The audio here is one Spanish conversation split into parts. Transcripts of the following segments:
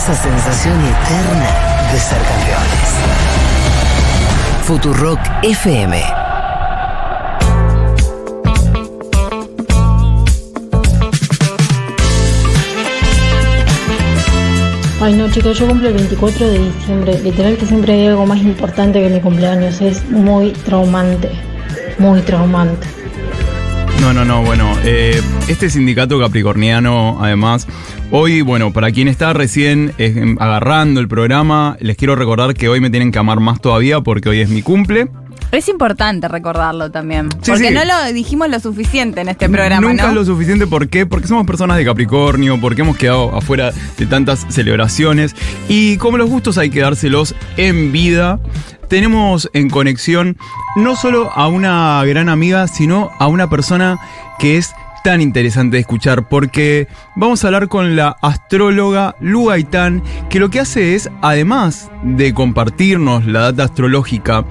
esa sensación eterna de ser campeones. Futurock FM. Ay no chicos, yo cumplo el 24 de diciembre. Literal que siempre hay algo más importante que mi cumpleaños. Es muy traumante. Muy traumante. No, no, no, bueno, eh, este sindicato capricorniano, además, hoy, bueno, para quien está recién eh, agarrando el programa, les quiero recordar que hoy me tienen que amar más todavía porque hoy es mi cumple. Es importante recordarlo también. Sí, porque sí. no lo dijimos lo suficiente en este programa, Nunca ¿no? es lo suficiente, ¿por qué? Porque somos personas de Capricornio, porque hemos quedado afuera de tantas celebraciones y como los gustos hay que dárselos en vida. Tenemos en conexión no solo a una gran amiga, sino a una persona que es tan interesante de escuchar porque vamos a hablar con la astróloga Lu Gaitán, que lo que hace es, además de compartirnos la data astrológica,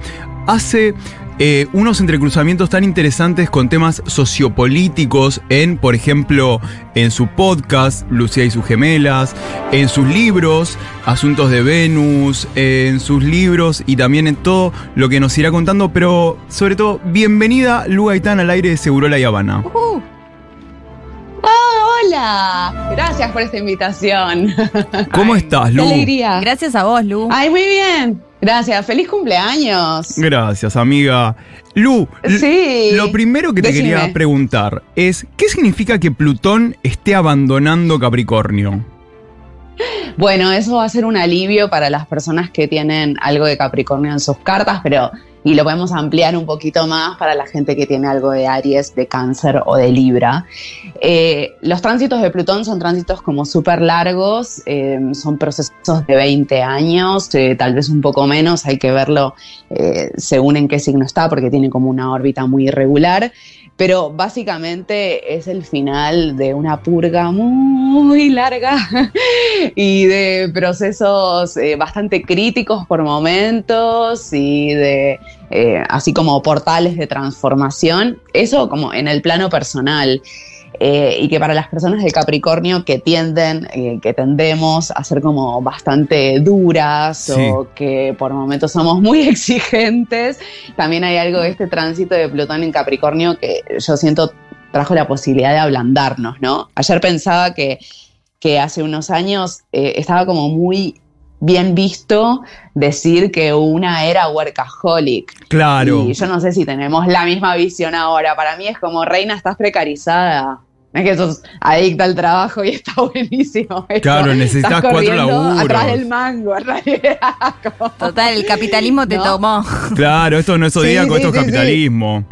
hace eh, unos entrecruzamientos tan interesantes con temas sociopolíticos en, por ejemplo, en su podcast, Lucía y sus gemelas, en sus libros, Asuntos de Venus, en sus libros y también en todo lo que nos irá contando, pero sobre todo, bienvenida Lu Gaitán al aire de Segurola y Habana. Uh, Hola, gracias por esta invitación. ¿Cómo estás, Qué Lu? alegría. gracias a vos, Lu. Ay, muy bien. Gracias, feliz cumpleaños. Gracias, amiga. Lu, Sí. lo primero que te Decime. quería preguntar es, ¿qué significa que Plutón esté abandonando Capricornio? Bueno, eso va a ser un alivio para las personas que tienen algo de Capricornio en sus cartas, pero y lo podemos ampliar un poquito más para la gente que tiene algo de Aries, de Cáncer o de Libra. Eh, los tránsitos de Plutón son tránsitos como súper largos, eh, son procesos de 20 años, eh, tal vez un poco menos, hay que verlo según en qué signo está, porque tiene como una órbita muy irregular. Pero básicamente es el final de una purga muy larga y de procesos eh, bastante críticos por momentos y de eh, así como portales de transformación. Eso como en el plano personal. Eh, y que para las personas de Capricornio que tienden, eh, que tendemos a ser como bastante duras Sí. o que por momentos somos muy exigentes, también hay algo de este tránsito de Plutón en Capricornio que yo siento trajo la posibilidad de ablandarnos, ¿no? Ayer pensaba que, que hace unos años eh, estaba como muy bien visto decir que una era workaholic. Claro. Y yo no sé si tenemos la misma visión ahora. Para mí es como, reina, estás precarizada. Es que sos adicta al trabajo y está buenísimo. eso. Claro, necesitas Estás cuatro laburos. Atrás del mango, en realidad. como- Total, el capitalismo te ¿No? tomó. Claro, esto no es Sí, zodíaco, sí, esto es sí. capitalismo.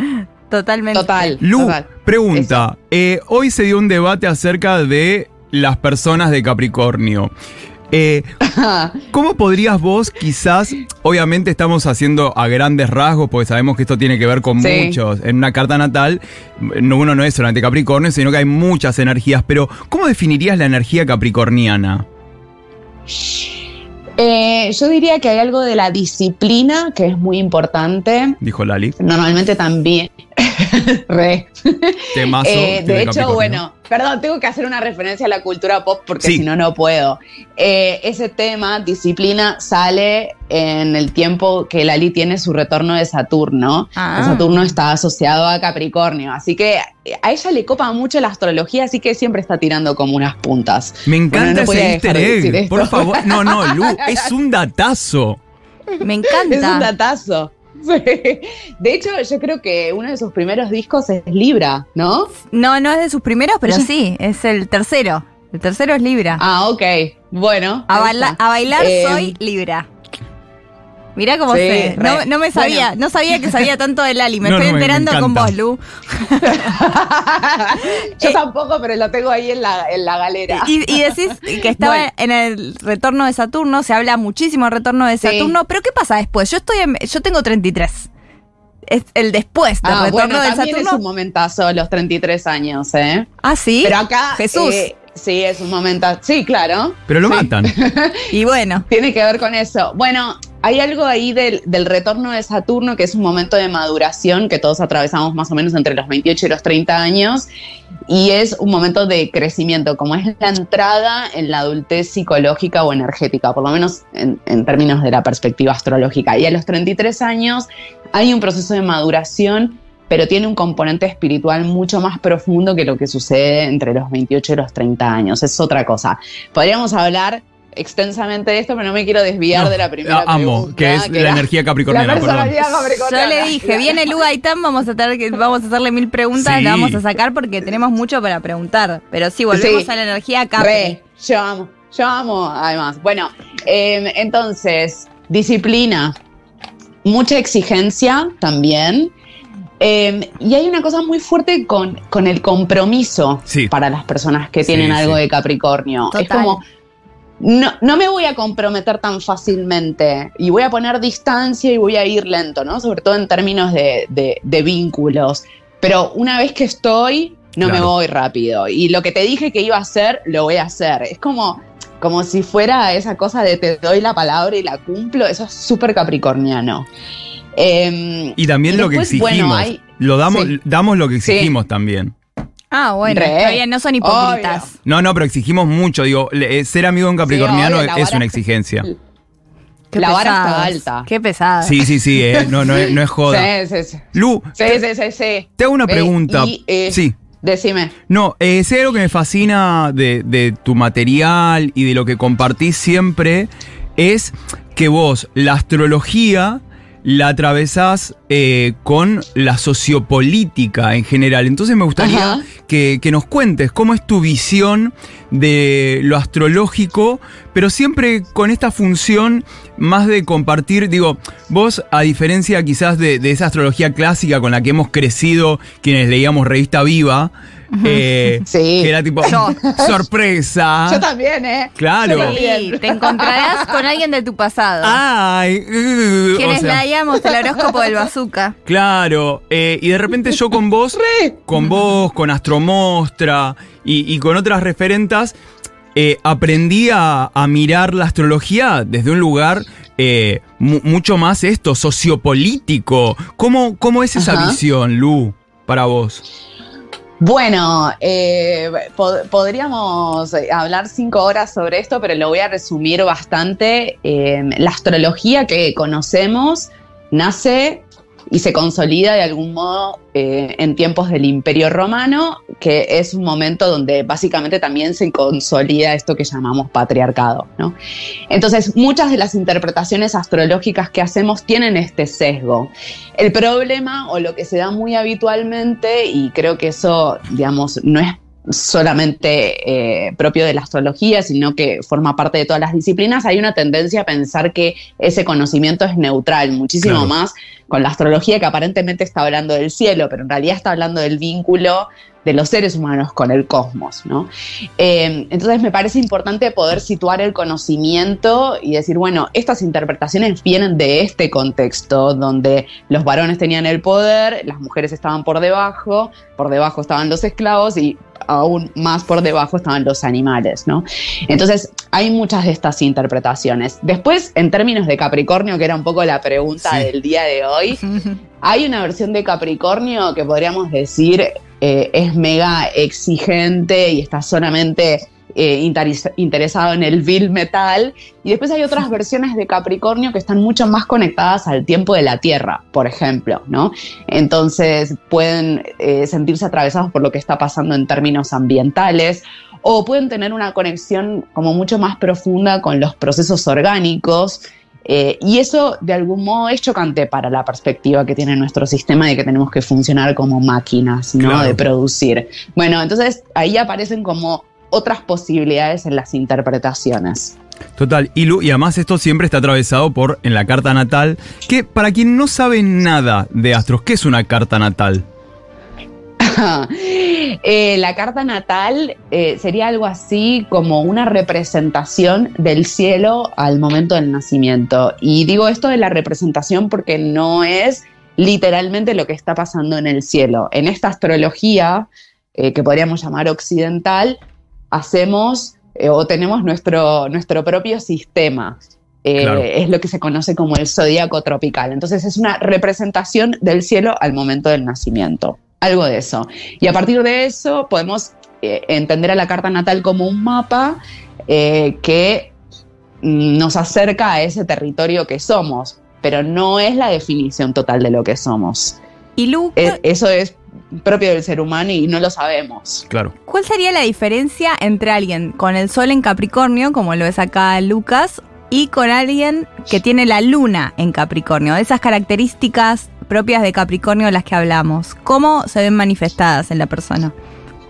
Totalmente. Total. Lu, total. pregunta. eh, hoy se dio un debate acerca de las personas de Capricornio. Eh, ¿Cómo podrías vos quizás, obviamente estamos haciendo a grandes rasgos, porque sabemos que esto tiene que ver con Sí. muchos, en una carta natal, no, uno no es solamente Capricornio, sino que hay muchas energías, pero ¿cómo definirías la energía capricorniana? Eh, yo diría que hay algo de la disciplina que es muy importante. Dijo Lali. Normalmente también. Re. Temazo Eh, de de hecho, bueno, perdón, tengo que hacer una referencia a la cultura pop porque Sí. si no, no puedo. Eh, ese tema, disciplina, sale en el tiempo que Lali tiene su retorno de Saturno. Ah. Saturno está asociado a Capricornio, así que eh, a ella le copa mucho la astrología, así que siempre está tirando como unas puntas. Me encanta Bueno, no ese easter egg. Por favor. No, no, Lu, es un datazo. Me Es encanta. un datazo. Sí. De hecho, yo creo que uno de sus primeros discos es Libra, ¿no? No, no es de sus primeros, pero sí, es el tercero. El tercero es Libra. Ah, ok. Bueno. a, baila- bailar Eh, soy Libra. Mirá cómo Sí, sé. No, no me sabía, Bueno. no sabía que sabía tanto de Lali. Me No, estoy no, me- me enterando con vos, Lu. Yo Eh, tampoco, pero lo tengo ahí en la, en la galera. Y, y decís que estaba Bueno. en el retorno de Saturno, se habla muchísimo del retorno de Sí. Saturno, pero ¿qué pasa después? Yo estoy en- yo tengo 33. Es el después del Ah, retorno bueno, de también es un Saturno. momentazo los 33 años, ¿eh? Ah, sí. Pero acá... Jesús. eh, sí, es un momentazo. Sí, claro. Pero lo Sí. matan. Y bueno, Tiene que ver con eso. Bueno, hay algo ahí del, del, retorno de Saturno, que es un momento de maduración que todos atravesamos más o menos entre los 28 y los 30 años, y es un momento de crecimiento, como es la entrada en la adultez psicológica o energética, por lo menos en, en términos de la perspectiva astrológica. Y a los 33 años hay un proceso de maduración pero tiene un componente espiritual mucho más profundo que lo que sucede entre los 28 y los 30 años. Es otra cosa. Podríamos hablar extensamente de esto, pero no me quiero desviar No, de la primera amo, pregunta, que es la energía capricorniana, la Yo le dije, viene Lu Gaitán, vamos a tener que, vamos a hacerle mil preguntas, Sí. la vamos a sacar porque tenemos mucho para preguntar. Pero sí, volvemos Sí. a la energía Capri. Re, yo amo, yo amo, además. Bueno, eh, entonces, disciplina, mucha exigencia también. Eh, y hay una cosa muy fuerte con, con el compromiso Sí. para las personas que Sí, tienen algo sí. de Capricornio. Es como, no, no me voy a comprometer tan fácilmente y voy a poner distancia y voy a ir lento, ¿no? Sobre todo en términos de, de- de vínculos. Pero una vez que estoy, no me voy rápido. Y lo que te dije que iba a hacer, lo voy a hacer. Es como, como si fuera esa cosa de te doy la palabra y la cumplo. Eso es súper capricorniano. Em, Y también Y lo que exigimos. bueno, hay- lo damos, sí. damos lo que Sí. exigimos también. Ah, bueno, Re. está bien, no son hipócritas. No, no, pero exigimos mucho. Digo, le- eh, ser amigo de un capricorniano obvio, la es vara una exigencia. Qué La vara está pesadas. alta. Qué pesada. Sí, sí, sí, eh, no, no, es- no es joda. Sí, sí, sí. Lu, Sí, sí, sí, sí. te hago una pregunta. y, eh, sí. Decime. No, eh, sé algo que me fascina de, de tu material y de lo que compartís siempre, es que vos la astrología la atravesás eh, con la sociopolítica en general. Entonces me gustaría que nos cuentes cómo es tu visión de lo astrológico, pero siempre con esta función más de compartir, digo, vos a diferencia quizás de, de esa astrología clásica con la que hemos crecido quienes leíamos Revista Viva, eh, Sí. que era tipo Yo. sorpresa. Yo también, ¿eh? Claro. Yo también. Sí, te encontrarás con alguien de tu pasado. Ay, uh, Quienes o sea, leíamos el horóscopo del bazooka. Claro, eh, y de repente yo con vos, con vos, con Astromostra y, y con otras referentas, eh, aprendí a, a mirar la astrología desde un lugar eh, mu- mucho más esto, sociopolítico. ¿Cómo, cómo es esa Ajá. visión, Lu, para vos? Bueno, eh, pod- podríamos hablar cinco horas sobre esto, pero lo voy a resumir bastante. La astrología que conocemos nace y se consolida de algún modo eh, en tiempos del Imperio Romano, que es un momento donde básicamente también se consolida esto que llamamos patriarcado. ¿no? Entonces, muchas de las interpretaciones astrológicas que hacemos tienen este sesgo. El problema o lo que se da muy habitualmente, y creo que eso, digamos, no es solamente eh, propio de la astrología, sino que forma parte de todas las disciplinas, hay una tendencia a pensar que ese conocimiento es neutral, muchísimo Claro. más con la astrología que aparentemente está hablando del cielo, pero en realidad está hablando del vínculo de los seres humanos con el cosmos, ¿no? Eh, entonces me parece importante poder situar el conocimiento y decir, bueno, estas interpretaciones vienen de este contexto donde los varones tenían el poder, las mujeres estaban por debajo, por debajo estaban los esclavos y aún más por debajo estaban los animales, ¿no? Entonces hay muchas de estas interpretaciones. Después, en términos de Capricornio, que era un poco la pregunta Sí. del día de hoy, hay una versión de Capricornio que podríamos decir eh, es mega exigente y está solamente eh, interesado en el vil metal. Y después hay otras versiones de Capricornio que están mucho más conectadas al tiempo de la Tierra, por ejemplo, ¿no? Entonces pueden eh, sentirse atravesados por lo que está pasando en términos ambientales o pueden tener una conexión como mucho más profunda con los procesos orgánicos. eh, y eso de algún modo es chocante para la perspectiva que tiene nuestro sistema de que tenemos que funcionar como máquinas, ¿no? Claro. De producir. Bueno, entonces ahí aparecen como otras posibilidades en las interpretaciones. Total, y, y además esto siempre está atravesado por en la carta natal, que para quien no sabe nada de astros, ¿qué es una carta natal? Eh, la carta natal eh, sería algo así como una representación del cielo al momento del nacimiento. Y digo esto de la representación porque no es literalmente lo que está pasando en el cielo. En esta astrología, eh, que podríamos llamar occidental, hacemos eh, o tenemos nuestro, nuestro propio sistema. eh, Claro. es lo que se conoce como el zodíaco tropical. Entonces es una representación del cielo al momento del nacimiento. Algo de eso. Y a partir de eso podemos eh, entender a la carta natal como un mapa eh, que nos acerca a ese territorio que somos, pero no es la definición total de lo que somos. Y Lu, Eh, eso es propio del ser humano y no lo sabemos. Claro. ¿cuál sería la diferencia entre alguien con el sol en Capricornio, como lo es acá Lucas, y con alguien que tiene la luna en Capricornio? Esas características propias de Capricornio de las que hablamos. ¿Cómo se ven manifestadas en la persona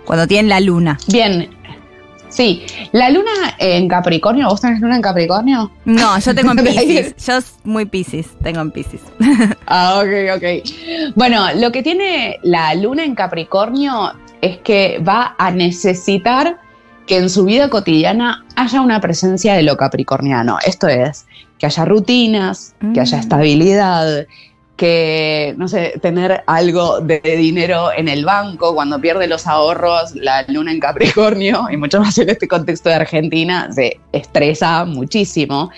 cuando tienen la luna? Bien, sí, la luna en Capricornio, ¿vos tenés luna en Capricornio? No, yo tengo en Pisces. Yo muy Pisces, tengo en Pisces. Ah, ok, ok. Bueno, lo que tiene la luna en Capricornio es que va a necesitar que en su vida cotidiana haya una presencia de lo capricorniano. Esto es, que haya rutinas, que haya Mm. estabilidad, que, no sé, tener algo de dinero en el banco cuando pierde los ahorros, la luna en Capricornio, y mucho más en este contexto de Argentina, se estresa muchísimo.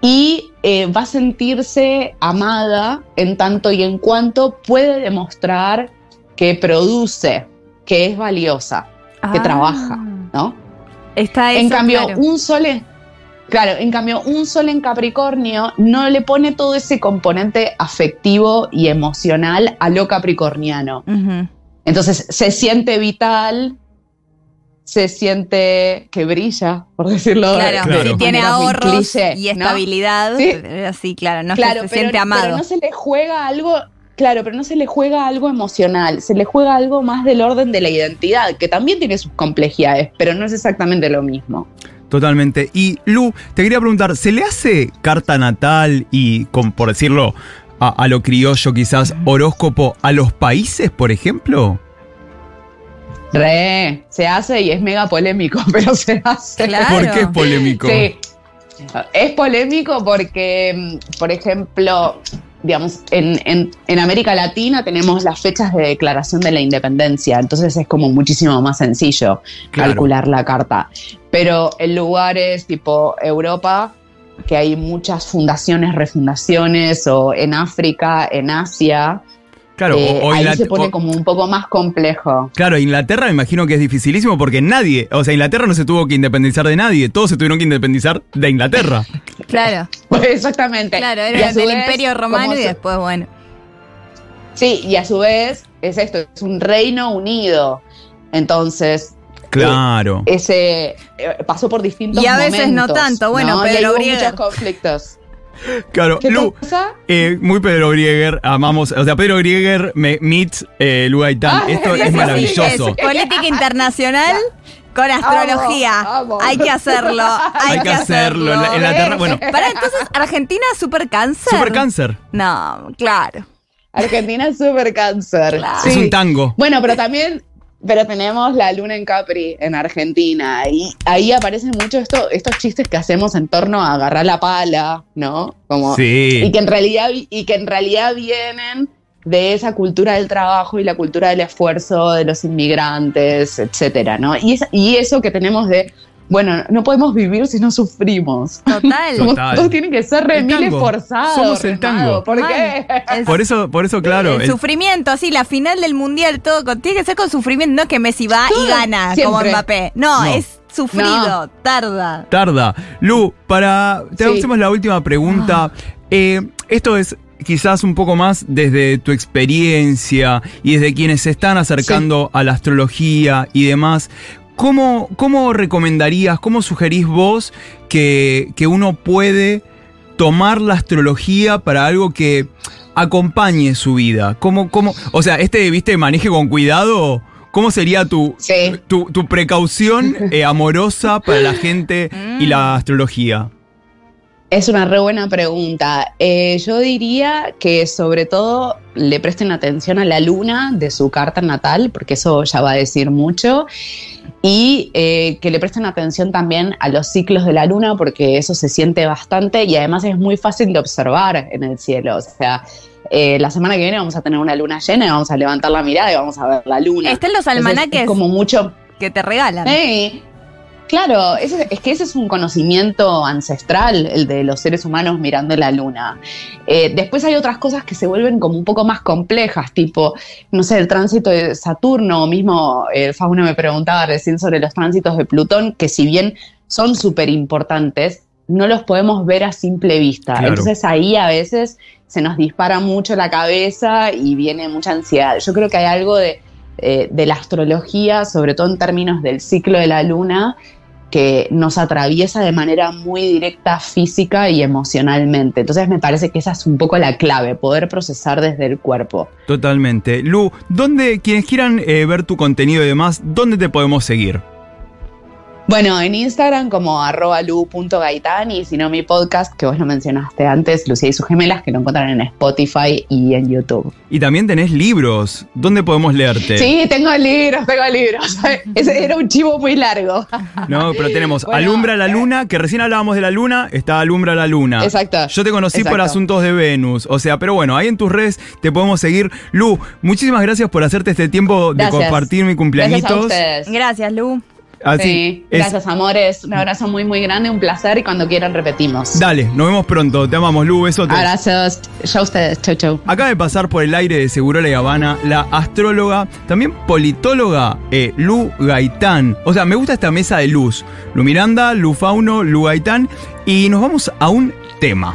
Y eh, va a sentirse amada en tanto y en cuanto puede demostrar que produce, que es valiosa, que Ah. trabaja, ¿no? Está en eso, cambio, claro. un sol en, claro, en cambio, un sol en Capricornio no le pone todo ese componente afectivo y emocional a lo capricorniano. Entonces se siente vital, se siente que brilla, por decirlo Claro, Claro. si tiene ahorros cliché, y ¿no? estabilidad, Sí. eh, así, claro, no claro, que se pero, siente pero amado. no se le juega algo, claro, pero no se le juega algo emocional, se le juega algo más del orden de la identidad, que también tiene sus complejidades, pero no es exactamente lo mismo. Totalmente. Y Lu, te quería preguntar, ¿se le hace carta natal y, con, por decirlo a, a lo criollo quizás, horóscopo a los países, por ejemplo? Re, se hace y es mega polémico, pero se hace. Claro. ¿Por qué es polémico? Sí. Es polémico porque, mm, por ejemplo, digamos, en, en- en América Latina tenemos las fechas de declaración de la independencia, entonces es como muchísimo más sencillo Claro. calcular la carta. Pero en lugares tipo Europa, que hay muchas fundaciones, refundaciones, o en África, en Asia, Claro, o- eh, o ahí se pone o- como un poco más complejo. Claro, Inglaterra me imagino que es dificilísimo porque nadie, o sea, Inglaterra no se tuvo que independizar de nadie, todos se tuvieron que independizar de Inglaterra. Claro, Exactamente. claro, Y era del vez, Imperio Romano y después, bueno. Sí, y a su vez es esto, es un reino unido. Entonces, Claro. ese eh, pasó por distintos Y a veces no momentos, tanto, bueno, ¿no? Y Pedro ahí hubo Brieger. muchos conflictos. Claro, ¿Qué Lu, cosa? eh, muy Pedro Grieger, amamos, o sea, Pedro Grieger me, meets eh, Lu Gaitán, Ah, esto es sí, maravilloso. Es política internacional con astrología. amo. Hay que hacerlo. Hay, Hay que hacerlo. En la, en la Terra- bueno, Para entonces, Argentina super cáncer. super cáncer. No, claro. Argentina es súper cáncer. Claro. Sí. Es un tango. Bueno, pero también, pero tenemos la luna en Capri en Argentina. Y ahí aparecen mucho esto, estos chistes que hacemos en torno a agarrar la pala, ¿no? Como, Sí. y que en realidad y que en realidad vienen de esa cultura del trabajo y la cultura del esfuerzo de los inmigrantes, etcétera, ¿no? Y, es- y eso que tenemos de, bueno, no podemos vivir si no sufrimos. Total. Total. Todos tienen que ser remil esforzados. Somos el tango. ¿Por qué? Es- Por eso, por eso, claro. el el- sufrimiento, así, la final del mundial, todo con- tiene que ser con sufrimiento, no que Messi va y gana como. Mbappé. No, No. es sufrido, tarda. tarda. Lu, para. Te Sí. hacemos la última pregunta. Eh, esto es quizás un poco más desde tu experiencia y desde quienes se están acercando a la astrología y demás. ¿Cómo, cómo recomendarías, cómo sugerís vos que, que uno puede tomar la astrología para algo que acompañe su vida? ¿Cómo, cómo, o sea, este, viste, maneje con cuidado. ¿Cómo sería tu, Sí. tu, tu precaución eh, amorosa para la gente y la astrología? Es una re buena pregunta. Eh, yo diría que sobre todo le presten atención a la luna de su carta natal, porque eso ya va a decir mucho. Y eh, que le presten atención también a los ciclos de la luna, porque eso se siente bastante y además es muy fácil de observar en el cielo. O sea, eh, la semana que viene vamos a tener una luna llena y vamos a levantar la mirada y vamos a ver la luna. Están los Entonces, almanaques es como mucho que te regalan. Sí. Claro, ese- es que ese es un conocimiento ancestral, el de los seres humanos mirando la luna. Eh, después hay otras cosas que se vuelven como un poco más complejas, tipo, no sé, el tránsito de Saturno, o mismo el Fauno me preguntaba recién sobre los tránsitos de Plutón, que si bien son súper importantes, no los podemos ver a simple vista. Claro. Entonces ahí a veces se nos dispara mucho la cabeza y viene mucha ansiedad. Yo creo que hay algo de, eh, de la astrología, sobre todo en términos del ciclo de la luna, que nos atraviesa de manera muy directa física y emocionalmente. Entonces me parece que esa es un poco la clave, poder procesar desde el cuerpo. Totalmente. Lu, ¿dónde, quienes quieran eh, ver tu contenido y demás, dónde te podemos seguir? Bueno, en Instagram como arroba lu.gaitán y si no mi podcast, que vos lo mencionaste antes, Lucía y sus gemelas, que lo encuentran en Spotify y en YouTube. Y también tenés libros. ¿Dónde podemos leerte? Sí, tengo libros, tengo libros. Ese era un chivo muy largo. No, pero tenemos Bueno, Alumbra la. Luna, que recién hablábamos de la Luna, está Alumbra la Luna. Exacto, Yo te conocí por asuntos de Venus. O sea, pero bueno, ahí en tus redes te podemos seguir. Lu, muchísimas gracias por hacerte este tiempo de Gracias. compartir mi Gracias a ustedes. Gracias, Lu. Así Sí, es. gracias amores. Un abrazo muy muy grande, un placer y cuando quieran repetimos. Dale, nos vemos pronto. Te amamos, Lu. Besotes. Abrazos. Ya ustedes. Chau chau. Acaba de pasar por el aire de Segurola y Habana la astróloga, también politóloga, eh, Lu Gaitán. O sea, me gusta esta mesa de luz. Lu Miranda, Lu Fauno, Lu Gaitán. Y nos vamos a un tema.